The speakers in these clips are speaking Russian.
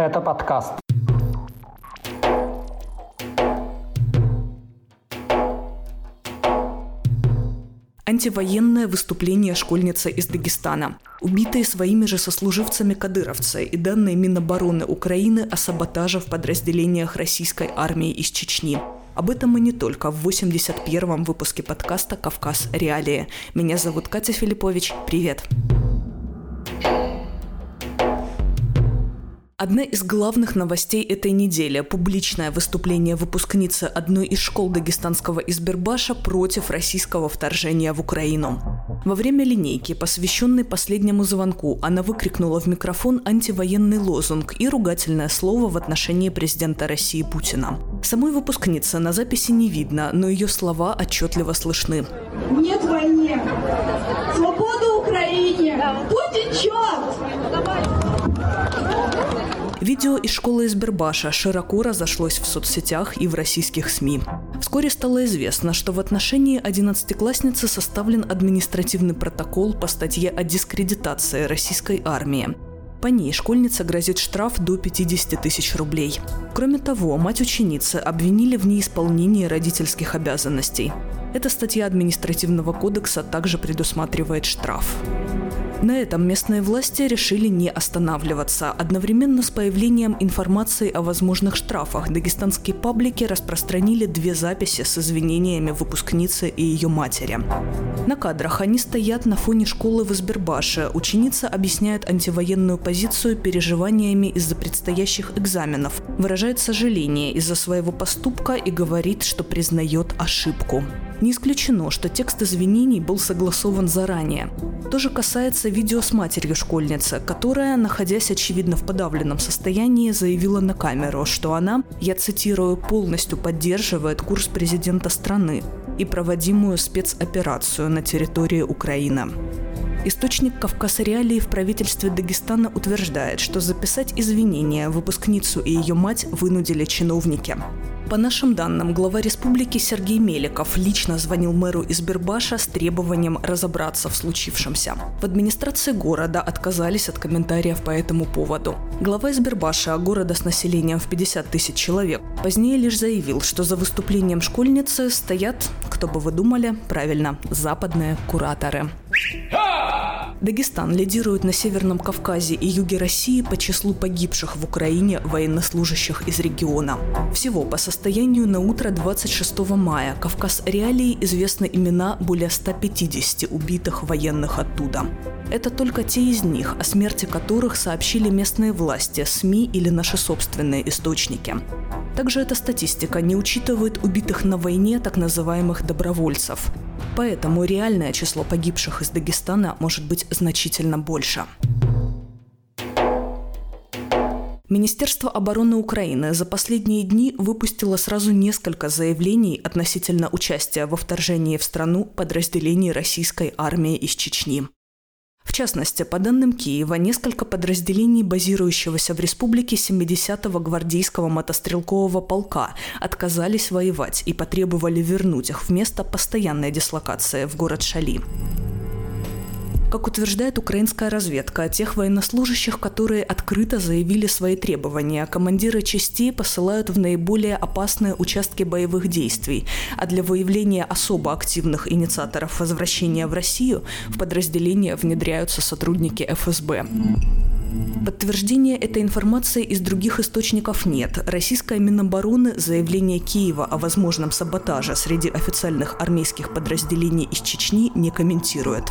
Это подкаст. Антивоенное выступление школьницы из Дагестана. Убитые своими же сослуживцами кадыровцы и данные Минобороны Украины о саботаже в подразделениях российской армии из Чечни. Об этом и не только в 81-м выпуске подкаста «Кавказ. Реалии». Меня зовут Катя Филиппович. Привет! Привет! Одна из главных новостей этой недели – публичное выступление выпускницы одной из школ дагестанского Избербаша против российского вторжения в Украину. Во время линейки, посвященной последнему звонку, она выкрикнула в микрофон антивоенный лозунг и ругательное слово в отношении президента России Путина. Самой выпускницы на записи не видно, но ее слова отчетливо слышны. Нет войне! Свобода Украине! Путин черт! Видео из школы из Бербаша широко разошлось в соцсетях и в российских СМИ. Вскоре стало известно, что в отношении 11-классницы составлен административный протокол по статье о дискредитации российской армии. По ней школьница грозит штраф до 50 тысяч рублей. Кроме того, мать ученицы обвинили в неисполнении родительских обязанностей. Эта статья административного кодекса также предусматривает штраф. На этом местные власти решили не останавливаться. Одновременно с появлением информации о возможных штрафах дагестанские паблики распространили две записи с извинениями выпускницы и ее матери. На кадрах они стоят на фоне школы в Избербаше. Ученица объясняет антивоенную позицию переживаниями из-за предстоящих экзаменов, выражает сожаление из-за своего поступка и говорит, что признает ошибку. Не исключено, что текст извинений был согласован заранее. То же касается видео с матерью школьницы, которая, находясь очевидно в подавленном состоянии, заявила на камеру, что она, я цитирую, полностью поддерживает курс президента страны и проводимую спецоперацию на территории Украины. Источник Кавказ Реалии в правительстве Дагестана утверждает, что записать извинения выпускницу и ее мать вынудили чиновники. По нашим данным, глава республики Сергей Меликов лично звонил мэру из Бербаша с требованием разобраться в случившемся. В администрации города отказались от комментариев по этому поводу. Глава Избербаша, города с населением в 50 тысяч человек, позднее лишь заявил, что за выступлением школьницы стоят, кто бы вы думали, правильно, западные кураторы. Дагестан лидирует на Северном Кавказе и юге России по числу погибших в Украине военнослужащих из региона. Всего по состоянию на утро 26 мая Кавказ Реалии известны имена более 150 убитых военных оттуда. Это только те из них, о смерти которых сообщили местные власти, СМИ или наши собственные источники. Также эта статистика не учитывает убитых на войне так называемых добровольцев. Поэтому реальное число погибших из Дагестана может быть значительно больше. Министерство обороны Украины за последние дни выпустило сразу несколько заявлений относительно участия во вторжении в страну подразделений российской армии из Чечни. В частности, по данным Киева, несколько подразделений базирующегося в республике 70-го гвардейского мотострелкового полка отказались воевать и потребовали вернуть их в место постоянной дислокации в город Шали. Как утверждает украинская разведка, тех военнослужащих, которые открыто заявили свои требования, командиры частей посылают в наиболее опасные участки боевых действий, а для выявления особо активных инициаторов возвращения в Россию в подразделения внедряются сотрудники ФСБ. Подтверждения этой информации из других источников нет. Российская Минобороны заявление Киева о возможном саботаже среди официальных армейских подразделений из Чечни не комментирует.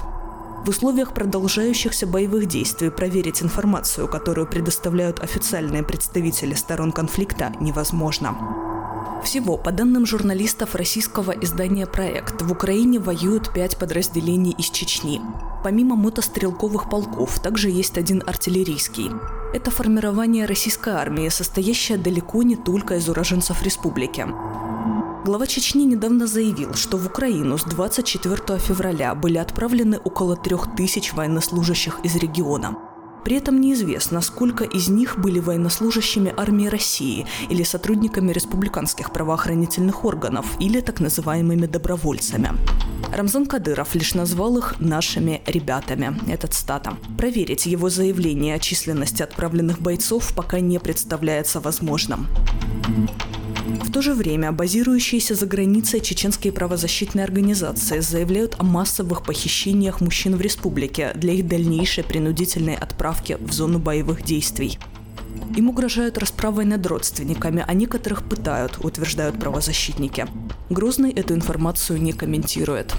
В условиях продолжающихся боевых действий проверить информацию, которую предоставляют официальные представители сторон конфликта, невозможно. Всего, по данным журналистов российского издания «Проект», в Украине воюют пять подразделений из Чечни. Помимо мотострелковых полков, также есть один артиллерийский. Это формирование российской армии, состоящее далеко не только из уроженцев республики. Глава Чечни недавно заявил, что в Украину с 24 февраля были отправлены около трех тысяч военнослужащих из региона. При этом неизвестно, сколько из них были военнослужащими армии России или сотрудниками республиканских правоохранительных органов или так называемыми добровольцами. Рамзан Кадыров лишь назвал их «нашими ребятами». Этот стата. Проверить его заявление о численности отправленных бойцов пока не представляется возможным. В то же время базирующиеся за границей чеченские правозащитные организации заявляют о массовых похищениях мужчин в республике для их дальнейшей принудительной отправки в зону боевых действий. Им угрожают расправой над родственниками, а некоторых пытают, утверждают правозащитники. Грозный эту информацию не комментирует.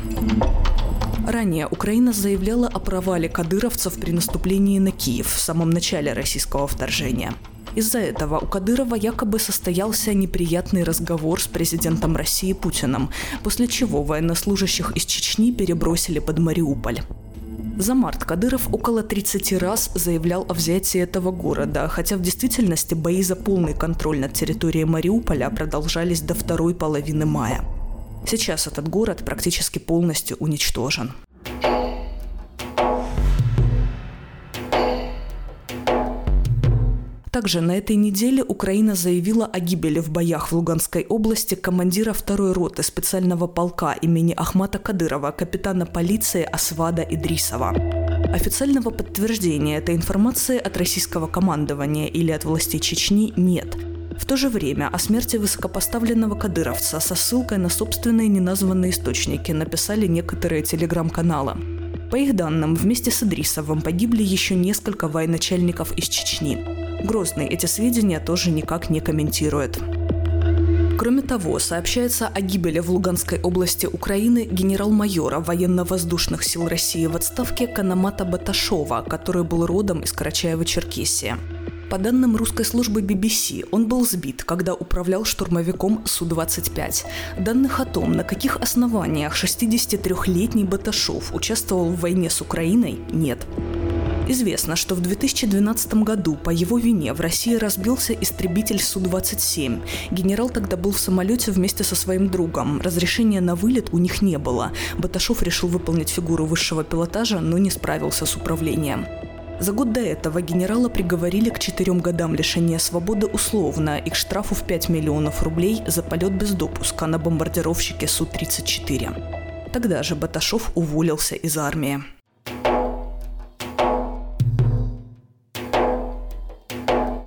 Ранее Украина заявляла о провале кадыровцев при наступлении на Киев в самом начале российского вторжения. Из-за этого у Кадырова якобы состоялся неприятный разговор с президентом России Путиным, после чего военнослужащих из Чечни перебросили под Мариуполь. За март Кадыров около 30 раз заявлял о взятии этого города, хотя в действительности бои за полный контроль над территорией Мариуполя продолжались до второй половины мая. Сейчас этот город практически полностью уничтожен. Также на этой неделе Украина заявила о гибели в боях в Луганской области командира второй роты специального полка имени Ахмата Кадырова, капитана полиции Асвада Идрисова. Официального подтверждения этой информации от российского командования или от властей Чечни нет. В то же время о смерти высокопоставленного кадыровца со ссылкой на собственные неназванные источники написали некоторые телеграм-каналы. По их данным, вместе с Идрисовым погибли еще несколько военачальников из Чечни. Грозный эти сведения тоже никак не комментирует. Кроме того, сообщается о гибели в Луганской области Украины генерал-майора военно-воздушных сил России в отставке Канамата Баташова, который был родом из Карачаева-Черкесии. По данным русской службы BBC, он был сбит, когда управлял штурмовиком Су-25. Данных о том, на каких основаниях 63-летний Баташов участвовал в войне с Украиной, нет. Известно, что в 2012 году по его вине в России разбился истребитель Су-27. Генерал тогда был в самолете вместе со своим другом. Разрешения на вылет у них не было. Баташов решил выполнить фигуру высшего пилотажа, но не справился с управлением. За год до этого генерала приговорили к четырем годам лишения свободы условно и к штрафу в 5 миллионов рублей за полет без допуска на бомбардировщике Су-34. Тогда же Баташов уволился из армии.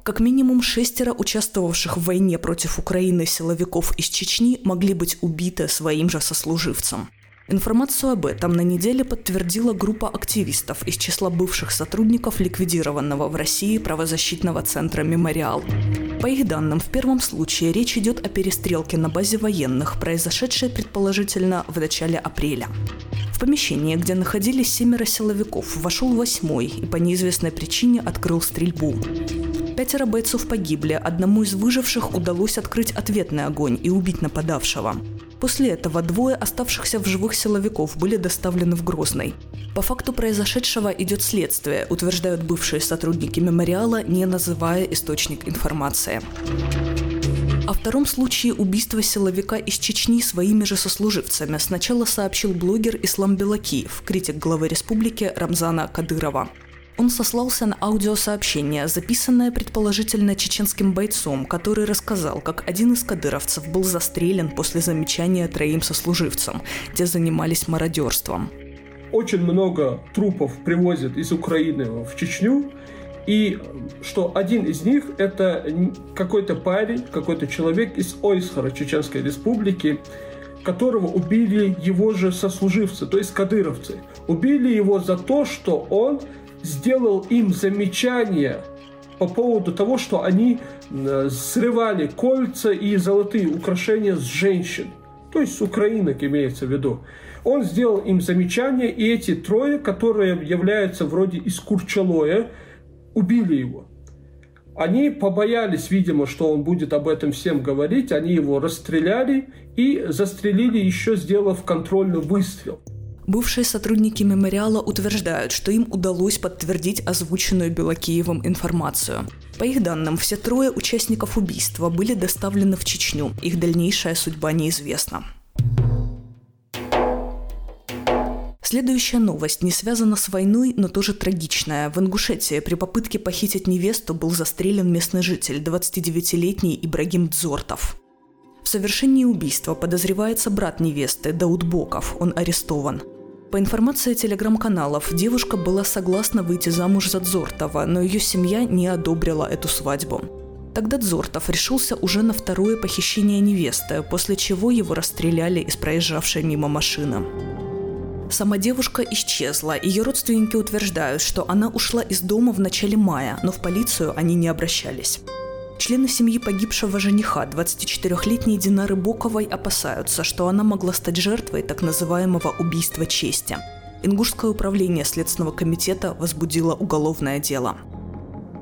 Как минимум шестеро участвовавших в войне против Украины силовиков из Чечни могли быть убиты своим же сослуживцем. Информацию об этом на неделе подтвердила группа активистов из числа бывших сотрудников ликвидированного в России правозащитного центра «Мемориал». По их данным, в первом случае речь идет о перестрелке на базе военных, произошедшей предположительно в начале апреля. В помещение, где находились семеро силовиков, вошел восьмой и по неизвестной причине открыл стрельбу. Пятеро бойцов погибли, одному из выживших удалось открыть ответный огонь и убить нападавшего. После этого двое оставшихся в живых силовиков были доставлены в Грозный. По факту произошедшего идет следствие, утверждают бывшие сотрудники мемориала, не называя источник информации. О втором случае убийства силовика из Чечни своими же сослуживцами сначала сообщил блогер Ислам Белакиев, критик главы республики Рамзана Кадырова. Он сослался на аудиосообщение, записанное предположительно чеченским бойцом, который рассказал, как один из кадыровцев был застрелен после замечания троим сослуживцам, где занимались мародерством. Очень много трупов привозят из Украины в Чечню, и что один из них это какой-то парень, какой-то человек из Ойсхара, Чеченской республики, которого убили его же сослуживцы, то есть кадыровцы. Убили его за то, что он сделал им замечание по поводу того, что они э, срывали кольца и золотые украшения с женщин. То есть с украинок имеется в виду. Он сделал им замечание, и эти трое, которые являются вроде из Курчалоя, убили его. Они побоялись, видимо, что он будет об этом всем говорить. Они его расстреляли и застрелили еще, сделав контрольный выстрел. Бывшие сотрудники мемориала утверждают, что им удалось подтвердить озвученную Белокиевым информацию. По их данным, все трое участников убийства были доставлены в Чечню. Их дальнейшая судьба неизвестна. Следующая новость не связана с войной, но тоже трагичная. В Ингушетии при попытке похитить невесту был застрелен местный житель, 29-летний Ибрагим Дзортов. В совершении убийства подозревается брат невесты Дауд Боков. Он арестован. По информации телеграм-каналов, девушка была согласна выйти замуж за Дзортова, но ее семья не одобрила эту свадьбу. Тогда Дзортов решился уже на второе похищение невесты, после чего его расстреляли из проезжавшей мимо машины. Сама девушка исчезла. Ее родственники утверждают, что она ушла из дома в начале мая, но в полицию они не обращались. Члены семьи погибшего жениха, 24-летней Динары Боковой, опасаются, что она могла стать жертвой так называемого убийства чести. Ингушское управление Следственного комитета возбудило уголовное дело.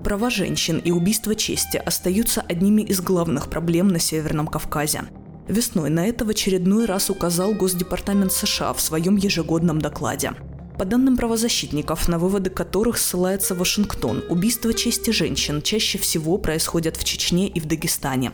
Права женщин и убийство чести остаются одними из главных проблем на Северном Кавказе – Весной на это в очередной раз указал Госдепартамент США в своем ежегодном докладе. По данным правозащитников, на выводы которых ссылается Вашингтон, убийства чести женщин чаще всего происходят в Чечне и в Дагестане.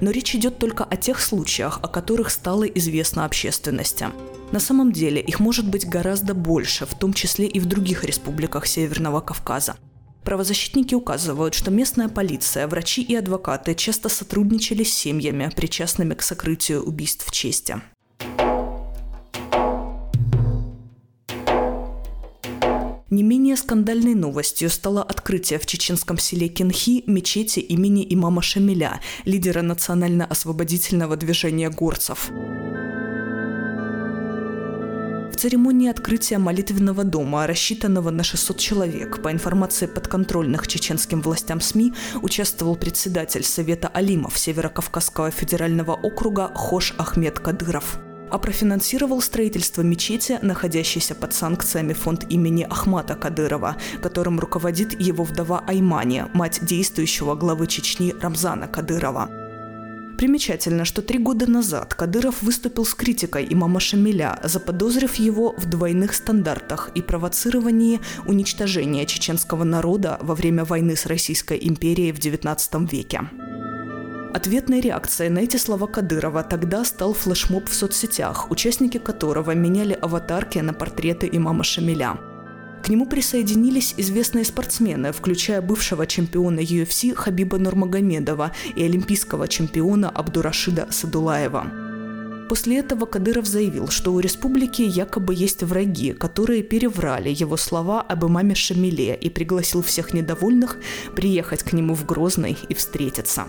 Но речь идет только о тех случаях, о которых стало известно общественности. На самом деле их может быть гораздо больше, в том числе и в других республиках Северного Кавказа. Правозащитники указывают, что местная полиция, врачи и адвокаты часто сотрудничали с семьями, причастными к сокрытию убийств в чести. Менее скандальной новостью стало открытие в чеченском селе Кенхи мечети имени имама Шамиля, лидера национально-освободительного движения горцев. Церемонии открытия молитвенного дома, рассчитанного на 600 человек, по информации подконтрольных чеченским властям СМИ, участвовал председатель Совета Алимов Северокавказского федерального округа Хош Ахмед Кадыров а профинансировал строительство мечети, находящейся под санкциями фонд имени Ахмата Кадырова, которым руководит его вдова Аймани, мать действующего главы Чечни Рамзана Кадырова. Примечательно, что три года назад Кадыров выступил с критикой имама Шамиля, заподозрив его в двойных стандартах и провоцировании уничтожения чеченского народа во время войны с Российской империей в XIX веке. Ответной реакцией на эти слова Кадырова тогда стал флешмоб в соцсетях, участники которого меняли аватарки на портреты имама Шамиля. К нему присоединились известные спортсмены, включая бывшего чемпиона UFC Хабиба Нурмагомедова и олимпийского чемпиона Абдурашида Садулаева. После этого Кадыров заявил, что у республики якобы есть враги, которые переврали его слова об имаме Шамиле и пригласил всех недовольных приехать к нему в Грозный и встретиться.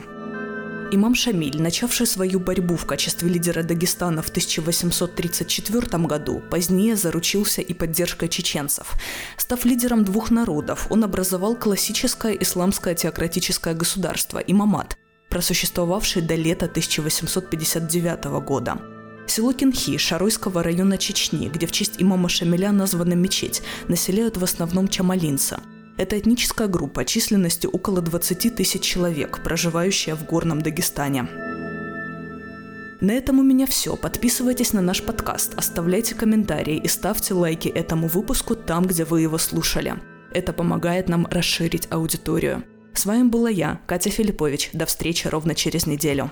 Имам Шамиль, начавший свою борьбу в качестве лидера Дагестана в 1834 году, позднее заручился и поддержкой чеченцев. Став лидером двух народов, он образовал классическое исламское теократическое государство – имамат, просуществовавшее до лета 1859 года. Село Кинхи Шаройского района Чечни, где в честь имама Шамиля названа мечеть, населяют в основном чамалинцы – это этническая группа численностью около 20 тысяч человек, проживающая в горном Дагестане. На этом у меня все. Подписывайтесь на наш подкаст, оставляйте комментарии и ставьте лайки этому выпуску там, где вы его слушали. Это помогает нам расширить аудиторию. С вами была я, Катя Филиппович. До встречи ровно через неделю.